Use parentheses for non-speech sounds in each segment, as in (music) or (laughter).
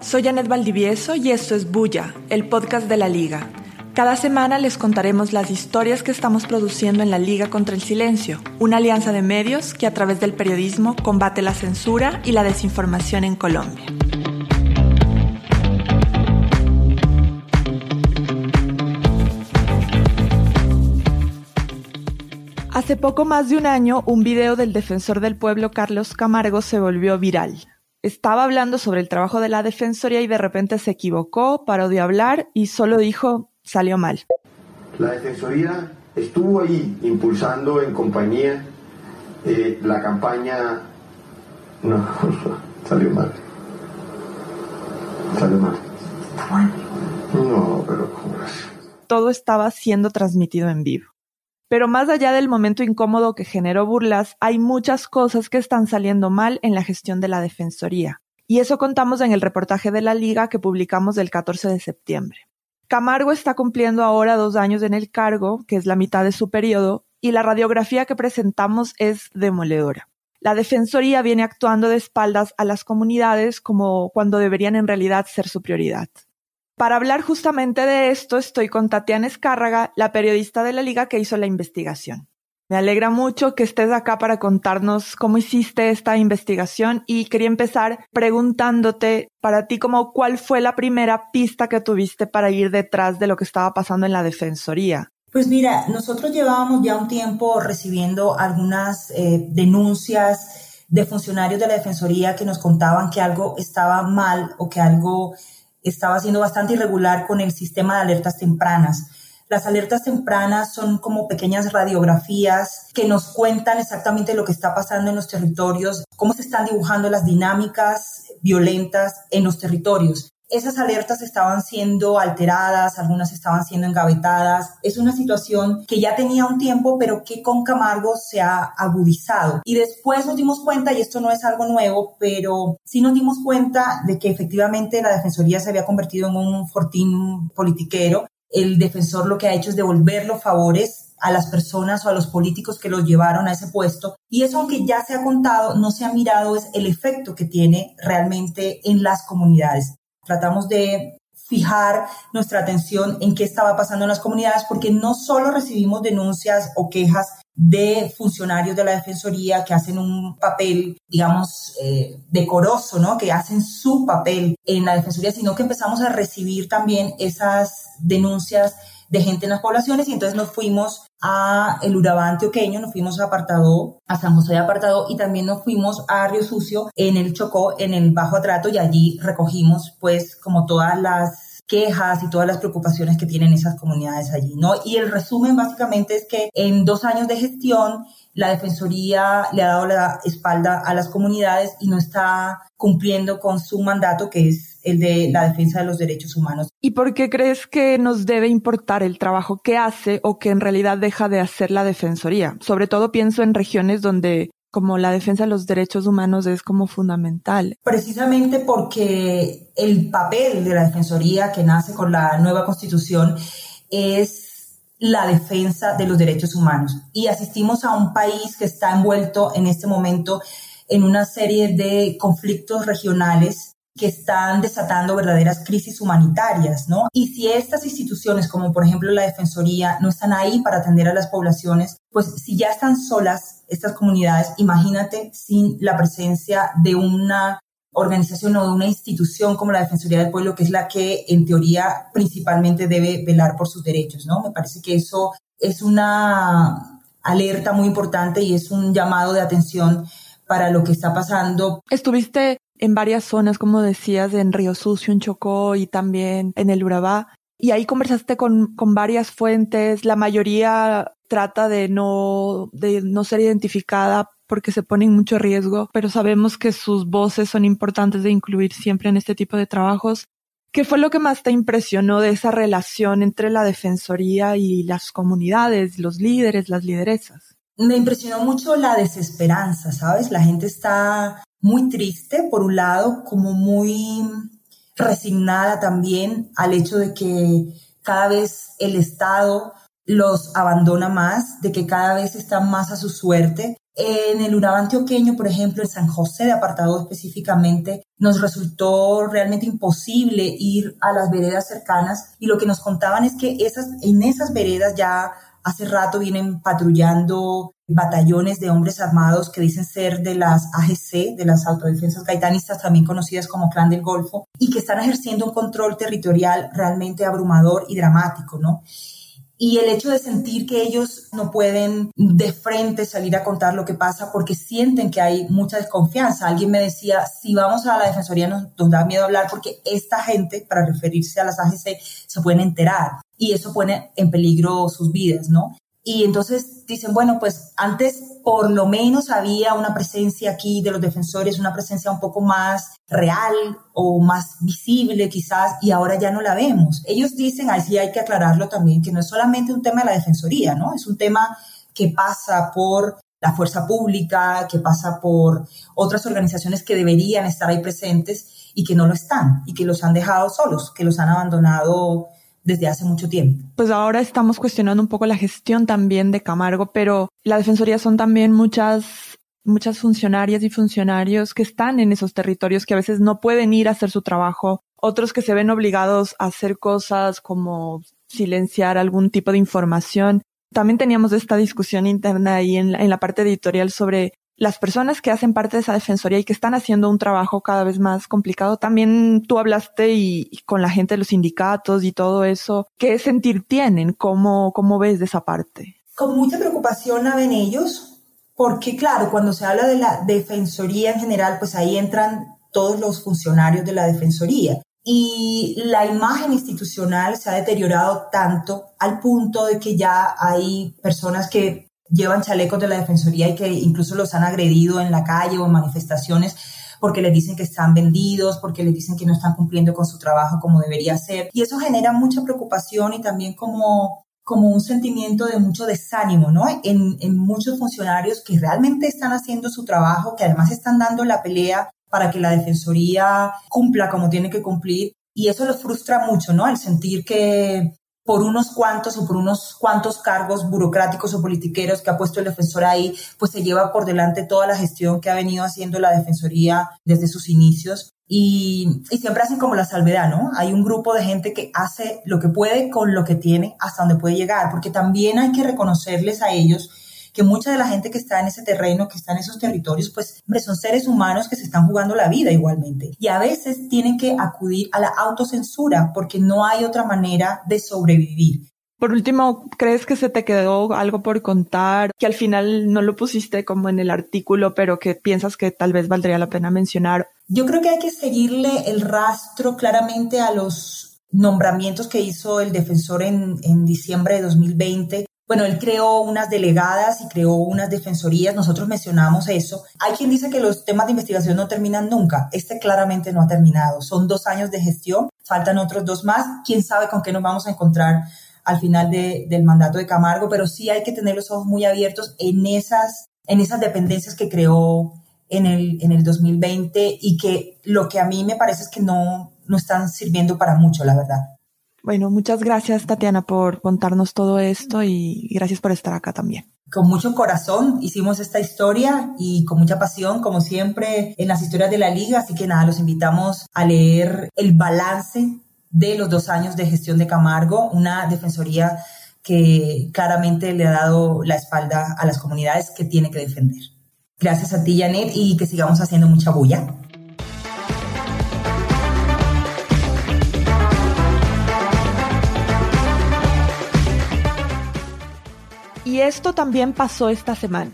Soy Janet Valdivieso y esto es Bulla, el podcast de la Liga. Cada semana les contaremos las historias que estamos produciendo en la Liga contra el Silencio, una alianza de medios que a través del periodismo combate la censura y la desinformación en Colombia. Hace poco más de un año, un video del defensor del pueblo Carlos Camargo se volvió viral estaba hablando sobre el trabajo de la Defensoría y de repente se equivocó, paró de hablar y solo dijo salió mal. La Defensoría estuvo ahí impulsando en compañía eh, la campaña... No, (laughs) salió mal. Salió mal. No, pero... Todo estaba siendo transmitido en vivo. Pero más allá del momento incómodo que generó burlas, hay muchas cosas que están saliendo mal en la gestión de la Defensoría. Y eso contamos en el reportaje de la Liga que publicamos el 14 de septiembre. Camargo está cumpliendo ahora dos años en el cargo, que es la mitad de su periodo, y la radiografía que presentamos es demoledora. La Defensoría viene actuando de espaldas a las comunidades como cuando deberían en realidad ser su prioridad. Para hablar justamente de esto, estoy con Tatiana Escárraga, la periodista de la liga que hizo la investigación. Me alegra mucho que estés acá para contarnos cómo hiciste esta investigación y quería empezar preguntándote para ti como cuál fue la primera pista que tuviste para ir detrás de lo que estaba pasando en la Defensoría. Pues mira, nosotros llevábamos ya un tiempo recibiendo algunas eh, denuncias de funcionarios de la Defensoría que nos contaban que algo estaba mal o que algo estaba siendo bastante irregular con el sistema de alertas tempranas. Las alertas tempranas son como pequeñas radiografías que nos cuentan exactamente lo que está pasando en los territorios, cómo se están dibujando las dinámicas violentas en los territorios esas alertas estaban siendo alteradas, algunas estaban siendo engavetadas. Es una situación que ya tenía un tiempo, pero que con Camargo se ha agudizado. Y después nos dimos cuenta, y esto no es algo nuevo, pero sí nos dimos cuenta de que efectivamente la Defensoría se había convertido en un fortín politiquero. El defensor lo que ha hecho es devolver los favores a las personas o a los políticos que los llevaron a ese puesto. Y eso, aunque ya se ha contado, no se ha mirado es el efecto que tiene realmente en las comunidades. Tratamos de fijar nuestra atención en qué estaba pasando en las comunidades porque no solo recibimos denuncias o quejas de funcionarios de la Defensoría que hacen un papel, digamos, eh, decoroso, ¿no? Que hacen su papel en la Defensoría, sino que empezamos a recibir también esas denuncias de gente en las poblaciones y entonces nos fuimos a el Urabá antioqueño, nos fuimos a Apartado, a San José de Apartado y también nos fuimos a Río Sucio en el Chocó, en el Bajo Atrato y allí recogimos pues como todas las quejas y todas las preocupaciones que tienen esas comunidades allí, ¿no? Y el resumen básicamente es que en dos años de gestión la Defensoría le ha dado la espalda a las comunidades y no está cumpliendo con su mandato que es el de la defensa de los derechos humanos. ¿Y por qué crees que nos debe importar el trabajo que hace o que en realidad deja de hacer la Defensoría? Sobre todo pienso en regiones donde como la defensa de los derechos humanos es como fundamental. Precisamente porque el papel de la Defensoría que nace con la nueva constitución es la defensa de los derechos humanos. Y asistimos a un país que está envuelto en este momento en una serie de conflictos regionales que están desatando verdaderas crisis humanitarias, ¿no? Y si estas instituciones, como por ejemplo la Defensoría, no están ahí para atender a las poblaciones, pues si ya están solas estas comunidades, imagínate sin la presencia de una organización o de una institución como la Defensoría del Pueblo, que es la que en teoría principalmente debe velar por sus derechos, ¿no? Me parece que eso es una alerta muy importante y es un llamado de atención para lo que está pasando. Estuviste en varias zonas, como decías, en Río Sucio, en Chocó y también en el Urabá. Y ahí conversaste con, con varias fuentes. La mayoría trata de no, de no ser identificada porque se pone en mucho riesgo, pero sabemos que sus voces son importantes de incluir siempre en este tipo de trabajos. ¿Qué fue lo que más te impresionó de esa relación entre la Defensoría y las comunidades, los líderes, las lideresas? Me impresionó mucho la desesperanza, ¿sabes? La gente está muy triste, por un lado, como muy resignada también al hecho de que cada vez el Estado los abandona más, de que cada vez están más a su suerte En el Urabá antioqueño, por ejemplo, en San José de Apartado específicamente, nos resultó realmente imposible ir a las veredas cercanas y lo que nos contaban es que esas, en esas veredas ya hace rato vienen patrullando batallones de hombres armados que dicen ser de las AGC, de las autodefensas gaitanistas, también conocidas como Clan del Golfo, y que están ejerciendo un control territorial realmente abrumador y dramático, ¿no? Y el hecho de sentir que ellos no pueden de frente salir a contar lo que pasa porque sienten que hay mucha desconfianza. Alguien me decía, si vamos a la Defensoría nos, da miedo hablar porque esta gente, para referirse a las AGC, se pueden enterar y eso pone en peligro sus vidas, ¿no? Y entonces dicen, bueno, pues antes por lo menos había una presencia aquí de los defensores, una presencia un poco más real o más visible quizás, y ahora ya no la vemos. Ellos dicen, ahí sí hay que aclararlo también, que no es solamente un tema de la defensoría, ¿no? Es un tema que pasa por la fuerza pública, que pasa por otras organizaciones que deberían estar ahí presentes y que no lo están, y que los han dejado solos, que los han abandonado desde hace mucho tiempo. Pues ahora estamos cuestionando un poco la gestión también de Camargo, pero la Defensoría son también muchas muchas funcionarias y funcionarios que están en esos territorios que a veces no pueden ir a hacer su trabajo, otros que se ven obligados a hacer cosas como silenciar algún tipo de información. También teníamos esta discusión interna ahí en la, en la parte editorial sobre las personas que hacen parte de esa defensoría y que están haciendo un trabajo cada vez más complicado, también tú hablaste y, con la gente de los sindicatos y todo eso, ¿qué sentir tienen? ¿Cómo, cómo ves de esa parte? Con mucha preocupación la ven ellos, porque claro, cuando se habla de la defensoría en general, pues ahí entran todos los funcionarios de la defensoría. Y la imagen institucional se ha deteriorado tanto al punto de que ya hay personas que llevan chalecos de la Defensoría y que incluso los han agredido en la calle o en manifestaciones porque les dicen que están vendidos, porque les dicen que no están cumpliendo con su trabajo como debería ser. Y eso genera mucha preocupación y también como, como un sentimiento de mucho desánimo, ¿no? En, en muchos funcionarios que realmente están haciendo su trabajo, que además están dando la pelea para que la Defensoría cumpla como tiene que cumplir. Y eso los frustra mucho, ¿no? El sentir que, por unos cuantos o por unos cuantos cargos burocráticos o politiqueros que ha puesto el defensor ahí, pues se lleva por delante toda la gestión que ha venido haciendo la Defensoría desde sus inicios. Y, siempre hacen como la salvedad, ¿no? Hay un grupo de gente que hace lo que puede con lo que tiene hasta donde puede llegar, porque también hay que reconocerles a ellos que mucha de la gente que está en ese terreno, que está en esos territorios, pues hombre, son seres humanos que se están jugando la vida igualmente. Y a veces tienen que acudir a la autocensura porque no hay otra manera de sobrevivir. Por último, ¿crees que se te quedó algo por contar que al final no lo pusiste como en el artículo, pero que piensas que tal vez valdría la pena mencionar? Yo creo que hay que seguirle el rastro claramente a los nombramientos que hizo el defensor en, en diciembre de 2020 bueno, él creó unas delegadas y creó unas defensorías, nosotros mencionamos eso. Hay quien dice que los temas de investigación no terminan nunca, este claramente no ha terminado, son dos años de gestión, faltan otros dos más, quién sabe con qué nos vamos a encontrar al final del mandato de Camargo, pero sí hay que tener los ojos muy abiertos en esas, en esas dependencias que creó en el, en el 2020 y que lo que a mí me parece es que no, no están sirviendo para mucho, la verdad. Bueno, muchas gracias Tatiana por contarnos todo esto y gracias por estar acá también. Con mucho corazón hicimos esta historia y con mucha pasión, como siempre, en las historias de la liga. Así que nada, los invitamos a leer el balance de los dos años de gestión de Camargo, una defensoría que claramente le ha dado la espalda a las comunidades que tiene que defender. Gracias a ti, Janet, y que sigamos haciendo mucha bulla. Y esto también pasó esta semana.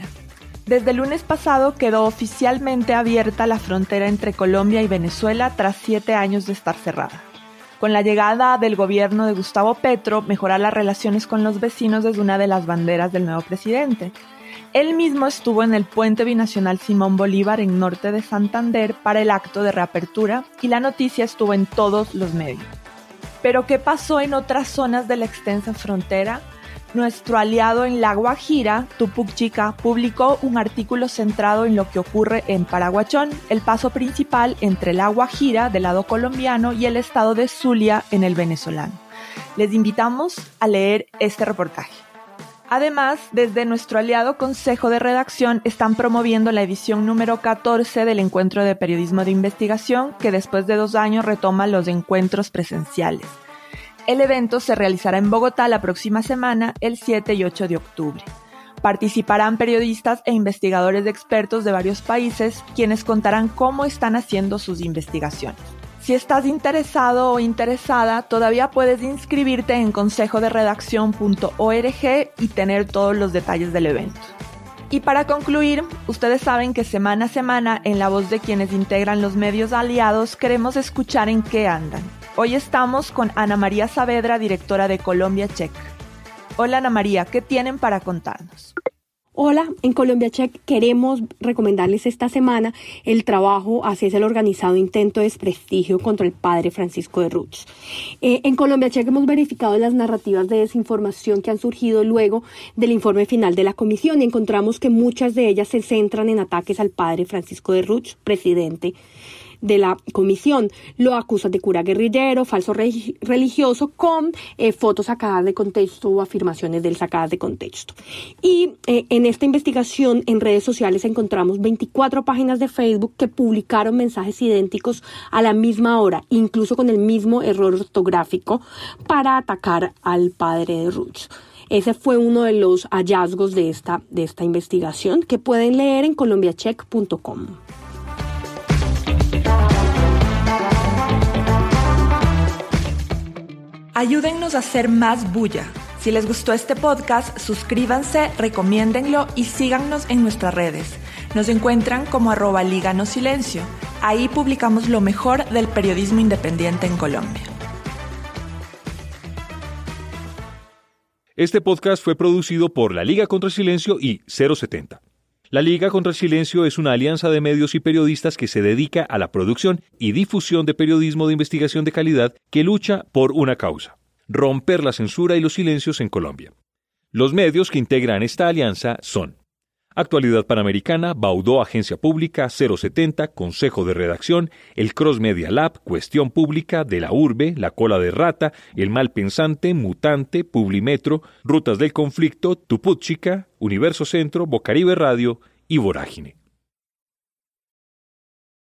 Desde el lunes pasado quedó oficialmente abierta la frontera entre Colombia y Venezuela tras siete años de estar cerrada. Con la llegada del gobierno de Gustavo Petro, mejorar las relaciones con los vecinos es una de las banderas del nuevo presidente. Él mismo estuvo en el puente binacional Simón Bolívar en norte de Santander para el acto de reapertura y la noticia estuvo en todos los medios. Pero ¿qué pasó en otras zonas de la extensa frontera? Nuestro aliado en La Guajira, Tupuc Chica, publicó un artículo centrado en lo que ocurre en Paraguachón, el paso principal entre La Guajira del lado colombiano y el estado de Zulia en el venezolano. Les invitamos a leer este reportaje. Además, desde nuestro aliado Consejo de Redacción están promoviendo la edición número 14 del Encuentro de Periodismo de Investigación, que después de dos años retoma los encuentros presenciales. El evento se realizará en Bogotá la próxima semana, el 7 y 8 de octubre. Participarán periodistas e investigadores expertos de varios países, quienes contarán cómo están haciendo sus investigaciones. Si estás interesado o interesada, todavía puedes inscribirte en consejoderedacción.org y tener todos los detalles del evento. Y para concluir, ustedes saben que semana a semana, en la voz de quienes integran los medios aliados, queremos escuchar en qué andan. Hoy estamos con Ana María Saavedra, directora de Colombia Check. Hola Ana María, ¿qué tienen para contarnos? Hola, en Colombia Check queremos recomendarles esta semana el trabajo hacia el organizado intento de desprestigio contra el padre Francisco de Ruch. Eh, en Colombia Check hemos verificado las narrativas de desinformación que han surgido luego del informe final de la comisión y encontramos que muchas de ellas se centran en ataques al padre Francisco de Ruch, presidente de la comisión. Lo acusan de cura guerrillero, falso religioso, con eh, fotos sacadas de contexto o afirmaciones del sacadas de contexto. Y eh, en esta investigación en redes sociales encontramos 24 páginas de Facebook que publicaron mensajes idénticos a la misma hora, incluso con el mismo error ortográfico, para atacar al padre de Ruth. Ese fue uno de los hallazgos de esta, de esta investigación que pueden leer en colombiacheck.com. Ayúdennos a hacer más bulla. Si les gustó este podcast, suscríbanse, recomiéndenlo y síganos en nuestras redes. Nos encuentran como arroba Liga Silencio. Ahí publicamos lo mejor del periodismo independiente en Colombia. Este podcast fue producido por la Liga contra Silencio y 070. La Liga contra el Silencio es una alianza de medios y periodistas que se dedica a la producción y difusión de periodismo de investigación de calidad que lucha por una causa, romper la censura y los silencios en Colombia. Los medios que integran esta alianza son Actualidad Panamericana, Baudó Agencia Pública, 070, Consejo de Redacción, el Cross Media Lab, Cuestión Pública, De la Urbe, La Cola de Rata, El Mal Pensante, Mutante, Publimetro, Rutas del Conflicto, Tupúchica, Universo Centro, Bocaribe Radio y Vorágine.